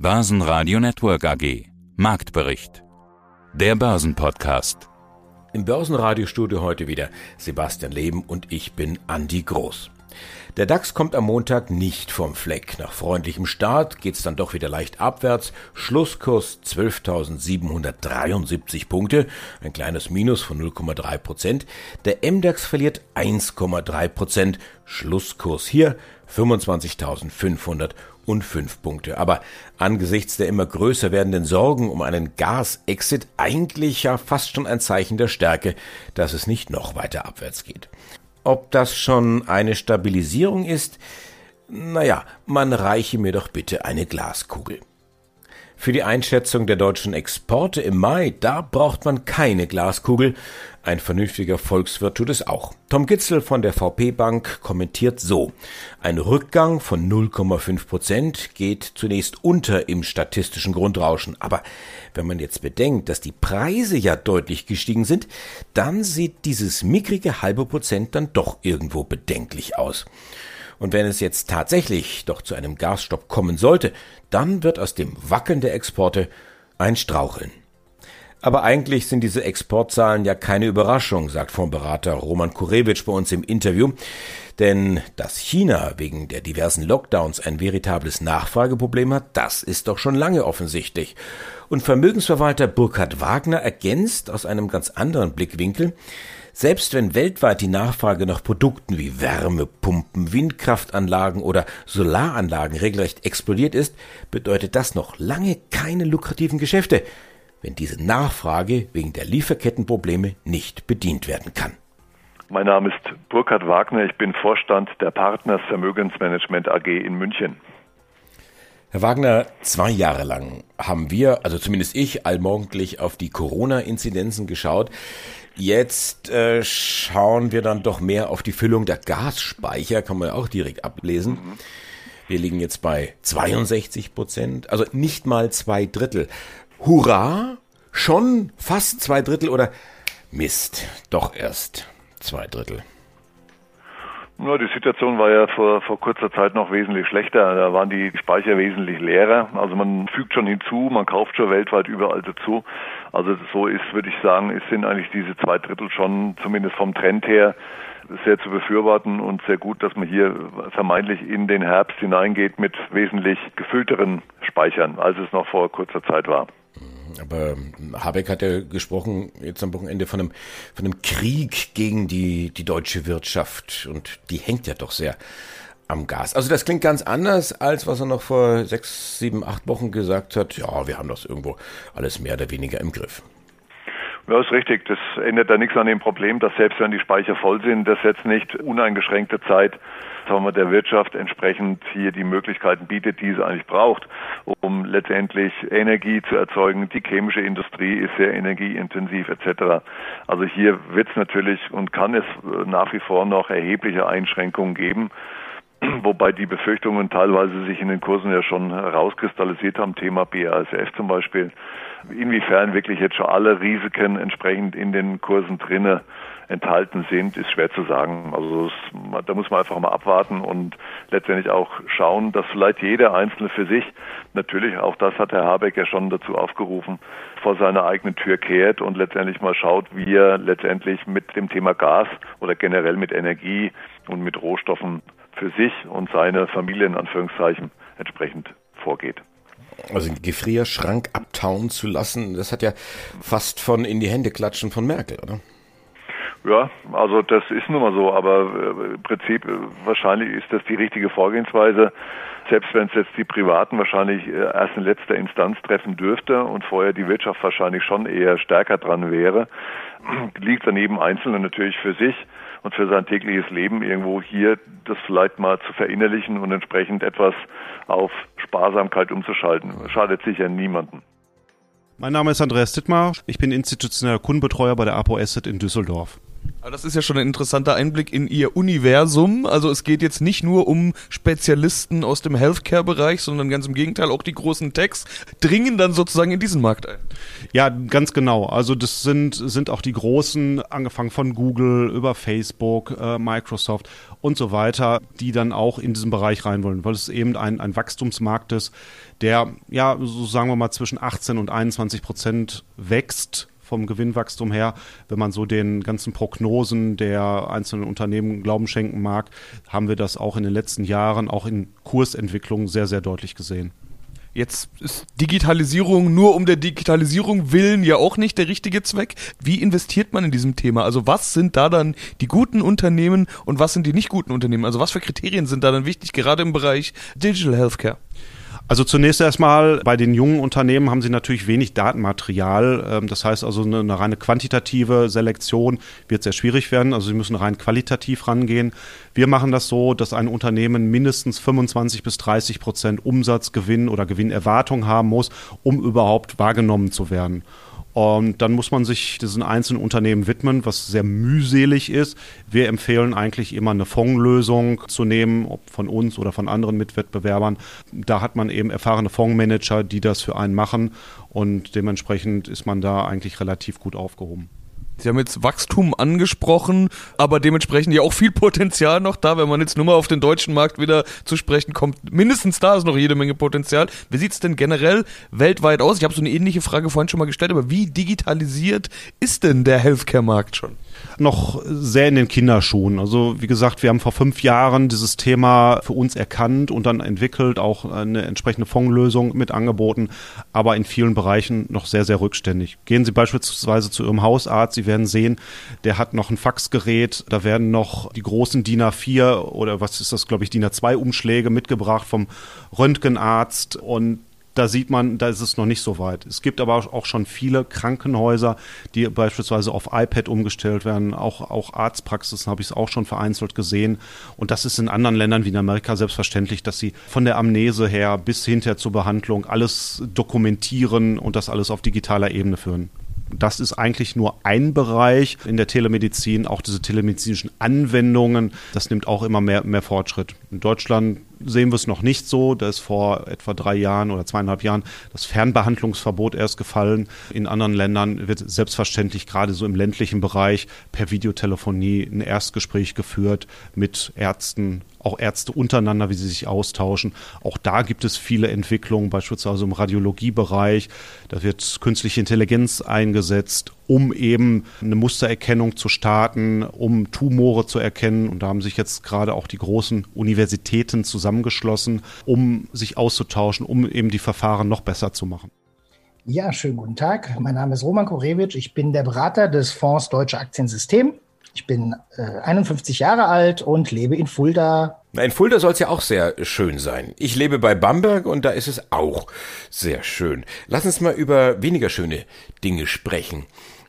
Börsenradio Network AG. Marktbericht. Der Börsenpodcast. Im Börsenradiostudio heute wieder Sebastian Leben und ich bin Andi Groß. Der DAX kommt am Montag nicht vom Fleck. Nach freundlichem Start geht's dann doch wieder leicht abwärts. Schlusskurs 12.773 Punkte, ein kleines Minus von 0,3 Prozent. Der MDAX verliert 1,3 Prozent. Schlusskurs hier 25.505 Punkte. Aber angesichts der immer größer werdenden Sorgen um einen Gas-Exit eigentlich ja fast schon ein Zeichen der Stärke, dass es nicht noch weiter abwärts geht. Ob das schon eine Stabilisierung ist? Naja, man reiche mir doch bitte eine Glaskugel. Für die Einschätzung der deutschen Exporte im Mai, da braucht man keine Glaskugel. Ein vernünftiger Volkswirt tut es auch. Tom Gitzel von der VP Bank kommentiert so. Ein Rückgang von 0,5 Prozent geht zunächst unter im statistischen Grundrauschen. Aber wenn man jetzt bedenkt, dass die Preise ja deutlich gestiegen sind, dann sieht dieses mickrige halbe Prozent dann doch irgendwo bedenklich aus. Und wenn es jetzt tatsächlich doch zu einem Gasstopp kommen sollte, dann wird aus dem Wackeln der Exporte ein Straucheln. Aber eigentlich sind diese Exportzahlen ja keine Überraschung, sagt Fondsberater Roman Kurewitsch bei uns im Interview. Denn dass China wegen der diversen Lockdowns ein veritables Nachfrageproblem hat, das ist doch schon lange offensichtlich. Und Vermögensverwalter Burkhard Wagner ergänzt aus einem ganz anderen Blickwinkel, selbst wenn weltweit die Nachfrage nach Produkten wie Wärmepumpen, Windkraftanlagen oder Solaranlagen regelrecht explodiert ist, bedeutet das noch lange keine lukrativen Geschäfte, wenn diese Nachfrage wegen der Lieferkettenprobleme nicht bedient werden kann. Mein Name ist Burkhard Wagner, ich bin Vorstand der Partners Vermögensmanagement AG in München. Herr Wagner, zwei Jahre lang haben wir, also zumindest ich, allmorgendlich auf die Corona-Inzidenzen geschaut. Jetzt äh, schauen wir dann doch mehr auf die Füllung der Gasspeicher, kann man ja auch direkt ablesen. Wir liegen jetzt bei 62 Prozent, also nicht mal zwei Drittel. Hurra! Schon fast zwei Drittel oder Mist, doch erst zwei Drittel. Nur die Situation war ja vor, vor kurzer Zeit noch wesentlich schlechter. Da waren die Speicher wesentlich leerer. Also man fügt schon hinzu, man kauft schon weltweit überall dazu. Also so ist, würde ich sagen, es sind eigentlich diese zwei Drittel schon zumindest vom Trend her sehr zu befürworten und sehr gut, dass man hier vermeintlich in den Herbst hineingeht mit wesentlich gefüllteren Speichern, als es noch vor kurzer Zeit war. Aber Habeck hat ja gesprochen jetzt am Wochenende von einem, von einem Krieg gegen die, die deutsche Wirtschaft und die hängt ja doch sehr am Gas. Also das klingt ganz anders, als was er noch vor sechs, sieben, acht Wochen gesagt hat. Ja, wir haben das irgendwo alles mehr oder weniger im Griff. Ja, ist richtig. Das ändert ja nichts an dem Problem, dass selbst wenn die Speicher voll sind, das jetzt nicht uneingeschränkte Zeit sagen wir, der Wirtschaft entsprechend hier die Möglichkeiten bietet, die es eigentlich braucht, um letztendlich Energie zu erzeugen. Die chemische Industrie ist sehr energieintensiv etc. Also hier wird es natürlich und kann es nach wie vor noch erhebliche Einschränkungen geben wobei die Befürchtungen teilweise sich in den Kursen ja schon herauskristallisiert haben, Thema BASF zum Beispiel. Inwiefern wirklich jetzt schon alle Risiken entsprechend in den Kursen drinne enthalten sind, ist schwer zu sagen. Also es, da muss man einfach mal abwarten und letztendlich auch schauen, dass vielleicht jeder Einzelne für sich, natürlich auch das hat Herr Habeck ja schon dazu aufgerufen, vor seiner eigenen Tür kehrt und letztendlich mal schaut, wie er letztendlich mit dem Thema Gas oder generell mit Energie und mit Rohstoffen für sich und seine Familie in Anführungszeichen entsprechend vorgeht. Also den Gefrierschrank abtauen zu lassen, das hat ja fast von in die Hände klatschen von Merkel, oder? Ja, also das ist nun mal so, aber äh, im Prinzip äh, wahrscheinlich ist das die richtige Vorgehensweise, selbst wenn es jetzt die Privaten wahrscheinlich äh, erst in letzter Instanz treffen dürfte und vorher die Wirtschaft wahrscheinlich schon eher stärker dran wäre, liegt daneben Einzelne natürlich für sich und für sein tägliches Leben irgendwo hier das vielleicht mal zu verinnerlichen und entsprechend etwas auf Sparsamkeit umzuschalten. Schadet sicher niemanden. Mein Name ist Andreas Dittmar. Ich bin institutioneller Kundenbetreuer bei der APO Asset in Düsseldorf. Das ist ja schon ein interessanter Einblick in Ihr Universum. Also es geht jetzt nicht nur um Spezialisten aus dem Healthcare-Bereich, sondern ganz im Gegenteil, auch die großen Techs dringen dann sozusagen in diesen Markt ein. Ja, ganz genau. Also das sind, sind auch die großen, angefangen von Google über Facebook, äh, Microsoft und so weiter, die dann auch in diesen Bereich rein wollen, weil es eben ein, ein Wachstumsmarkt ist, der, ja, so sagen wir mal, zwischen 18 und 21 Prozent wächst vom Gewinnwachstum her, wenn man so den ganzen Prognosen der einzelnen Unternehmen Glauben schenken mag, haben wir das auch in den letzten Jahren, auch in Kursentwicklungen sehr, sehr deutlich gesehen. Jetzt ist Digitalisierung nur um der Digitalisierung willen ja auch nicht der richtige Zweck. Wie investiert man in diesem Thema? Also was sind da dann die guten Unternehmen und was sind die nicht guten Unternehmen? Also was für Kriterien sind da dann wichtig, gerade im Bereich Digital Healthcare? Also zunächst erstmal, bei den jungen Unternehmen haben sie natürlich wenig Datenmaterial. Ähm, das heißt also, eine, eine reine quantitative Selektion wird sehr schwierig werden. Also sie müssen rein qualitativ rangehen. Wir machen das so, dass ein Unternehmen mindestens 25 bis 30 Prozent Umsatzgewinn oder Gewinnerwartung haben muss, um überhaupt wahrgenommen zu werden. Und dann muss man sich diesen einzelnen Unternehmen widmen, was sehr mühselig ist. Wir empfehlen eigentlich immer eine Fondslösung zu nehmen, ob von uns oder von anderen Mitwettbewerbern. Da hat man eben erfahrene Fondsmanager, die das für einen machen und dementsprechend ist man da eigentlich relativ gut aufgehoben. Sie haben jetzt Wachstum angesprochen, aber dementsprechend ja auch viel Potenzial noch da, wenn man jetzt nur mal auf den deutschen Markt wieder zu sprechen kommt. Mindestens da ist noch jede Menge Potenzial. Wie sieht es denn generell weltweit aus? Ich habe so eine ähnliche Frage vorhin schon mal gestellt, aber wie digitalisiert ist denn der Healthcare-Markt schon? noch sehr in den Kinderschuhen. Also wie gesagt, wir haben vor fünf Jahren dieses Thema für uns erkannt und dann entwickelt, auch eine entsprechende Fondslösung mit angeboten, aber in vielen Bereichen noch sehr, sehr rückständig. Gehen Sie beispielsweise zu Ihrem Hausarzt, Sie werden sehen, der hat noch ein Faxgerät, da werden noch die großen DIN A4 oder was ist das, glaube ich, DIN A2 Umschläge mitgebracht vom Röntgenarzt und da sieht man, da ist es noch nicht so weit. Es gibt aber auch schon viele Krankenhäuser, die beispielsweise auf iPad umgestellt werden. Auch, auch Arztpraxisen habe ich es auch schon vereinzelt gesehen. Und das ist in anderen Ländern wie in Amerika selbstverständlich, dass sie von der Amnese her bis hinter zur Behandlung alles dokumentieren und das alles auf digitaler Ebene führen. Das ist eigentlich nur ein Bereich in der Telemedizin, auch diese telemedizinischen Anwendungen. Das nimmt auch immer mehr, mehr Fortschritt. In Deutschland sehen wir es noch nicht so. Da ist vor etwa drei Jahren oder zweieinhalb Jahren das Fernbehandlungsverbot erst gefallen. In anderen Ländern wird selbstverständlich gerade so im ländlichen Bereich per Videotelefonie ein Erstgespräch geführt mit Ärzten, auch Ärzte untereinander, wie sie sich austauschen. Auch da gibt es viele Entwicklungen, beispielsweise im Radiologiebereich. Da wird künstliche Intelligenz eingesetzt, um eben eine Mustererkennung zu starten, um Tumore zu erkennen. Und da haben sich jetzt gerade auch die großen Universitäten zusammengeschlossen, um sich auszutauschen, um eben die Verfahren noch besser zu machen. Ja, schönen guten Tag. Mein Name ist Roman Korewitsch. Ich bin der Berater des Fonds Deutsche Aktiensystem. Ich bin äh, 51 Jahre alt und lebe in Fulda. In Fulda soll es ja auch sehr schön sein. Ich lebe bei Bamberg und da ist es auch sehr schön. Lass uns mal über weniger schöne Dinge sprechen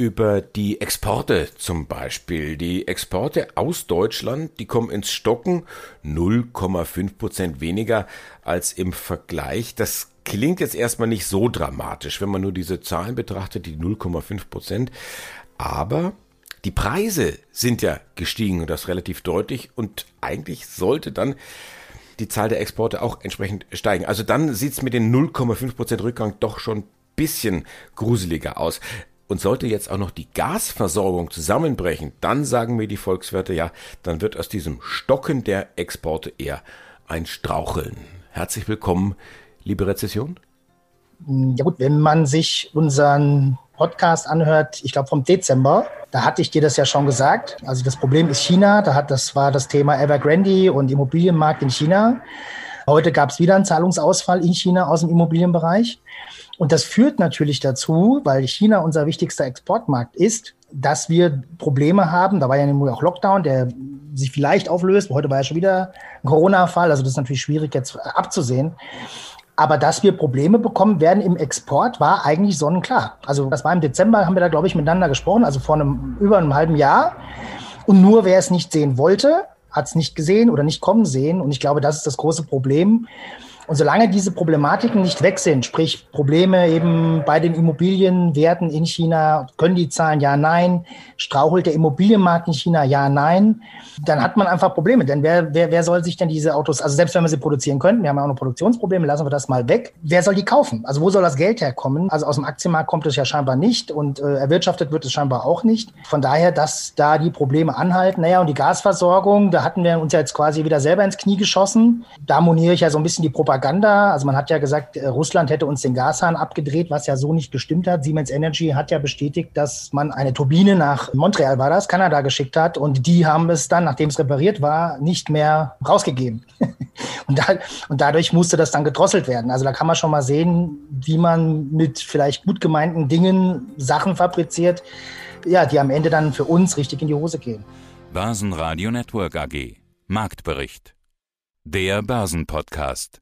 über die Exporte zum Beispiel. Die Exporte aus Deutschland, die kommen ins Stocken 0,5 Prozent weniger als im Vergleich. Das klingt jetzt erstmal nicht so dramatisch, wenn man nur diese Zahlen betrachtet, die 0,5 Prozent. Aber die Preise sind ja gestiegen und das relativ deutlich und eigentlich sollte dann die Zahl der Exporte auch entsprechend steigen. Also dann sieht es mit den 0,5 Prozent Rückgang doch schon bisschen gruseliger aus. Und sollte jetzt auch noch die Gasversorgung zusammenbrechen, dann sagen mir die Volkswirte, ja, dann wird aus diesem Stocken der Exporte eher ein Straucheln. Herzlich willkommen, liebe Rezession. Ja gut, wenn man sich unseren Podcast anhört, ich glaube vom Dezember, da hatte ich dir das ja schon gesagt. Also das Problem ist China, da hat das war das Thema Evergrande und Immobilienmarkt in China. Heute gab es wieder einen Zahlungsausfall in China aus dem Immobilienbereich. Und das führt natürlich dazu, weil China unser wichtigster Exportmarkt ist, dass wir Probleme haben. Da war ja auch Lockdown, der sich vielleicht auflöst. Heute war ja schon wieder ein Corona-Fall. Also das ist natürlich schwierig jetzt abzusehen. Aber dass wir Probleme bekommen werden im Export, war eigentlich sonnenklar. Also das war im Dezember, haben wir da, glaube ich, miteinander gesprochen, also vor einem, über einem halben Jahr. Und nur wer es nicht sehen wollte, hat es nicht gesehen oder nicht kommen sehen. Und ich glaube, das ist das große Problem. Und solange diese Problematiken nicht weg sind, sprich Probleme eben bei den Immobilienwerten in China, können die zahlen ja, nein, strauchelt der Immobilienmarkt in China, ja, nein, dann hat man einfach Probleme. Denn wer, wer, wer soll sich denn diese Autos, also selbst wenn wir sie produzieren könnten, wir haben ja auch noch Produktionsprobleme, lassen wir das mal weg, wer soll die kaufen? Also wo soll das Geld herkommen? Also aus dem Aktienmarkt kommt es ja scheinbar nicht und äh, erwirtschaftet wird es scheinbar auch nicht. Von daher, dass da die Probleme anhalten. Naja, und die Gasversorgung, da hatten wir uns ja jetzt quasi wieder selber ins Knie geschossen. Da moniere ich ja so ein bisschen die Propaganda. Also man hat ja gesagt, äh, Russland hätte uns den Gashahn abgedreht, was ja so nicht gestimmt hat. Siemens Energy hat ja bestätigt, dass man eine Turbine nach Montreal war das, Kanada geschickt hat und die haben es dann, nachdem es repariert war, nicht mehr rausgegeben. und, da, und dadurch musste das dann gedrosselt werden. Also da kann man schon mal sehen, wie man mit vielleicht gut gemeinten Dingen Sachen fabriziert, ja, die am Ende dann für uns richtig in die Hose gehen. Börsenradio Network AG Marktbericht. Der Börsenpodcast.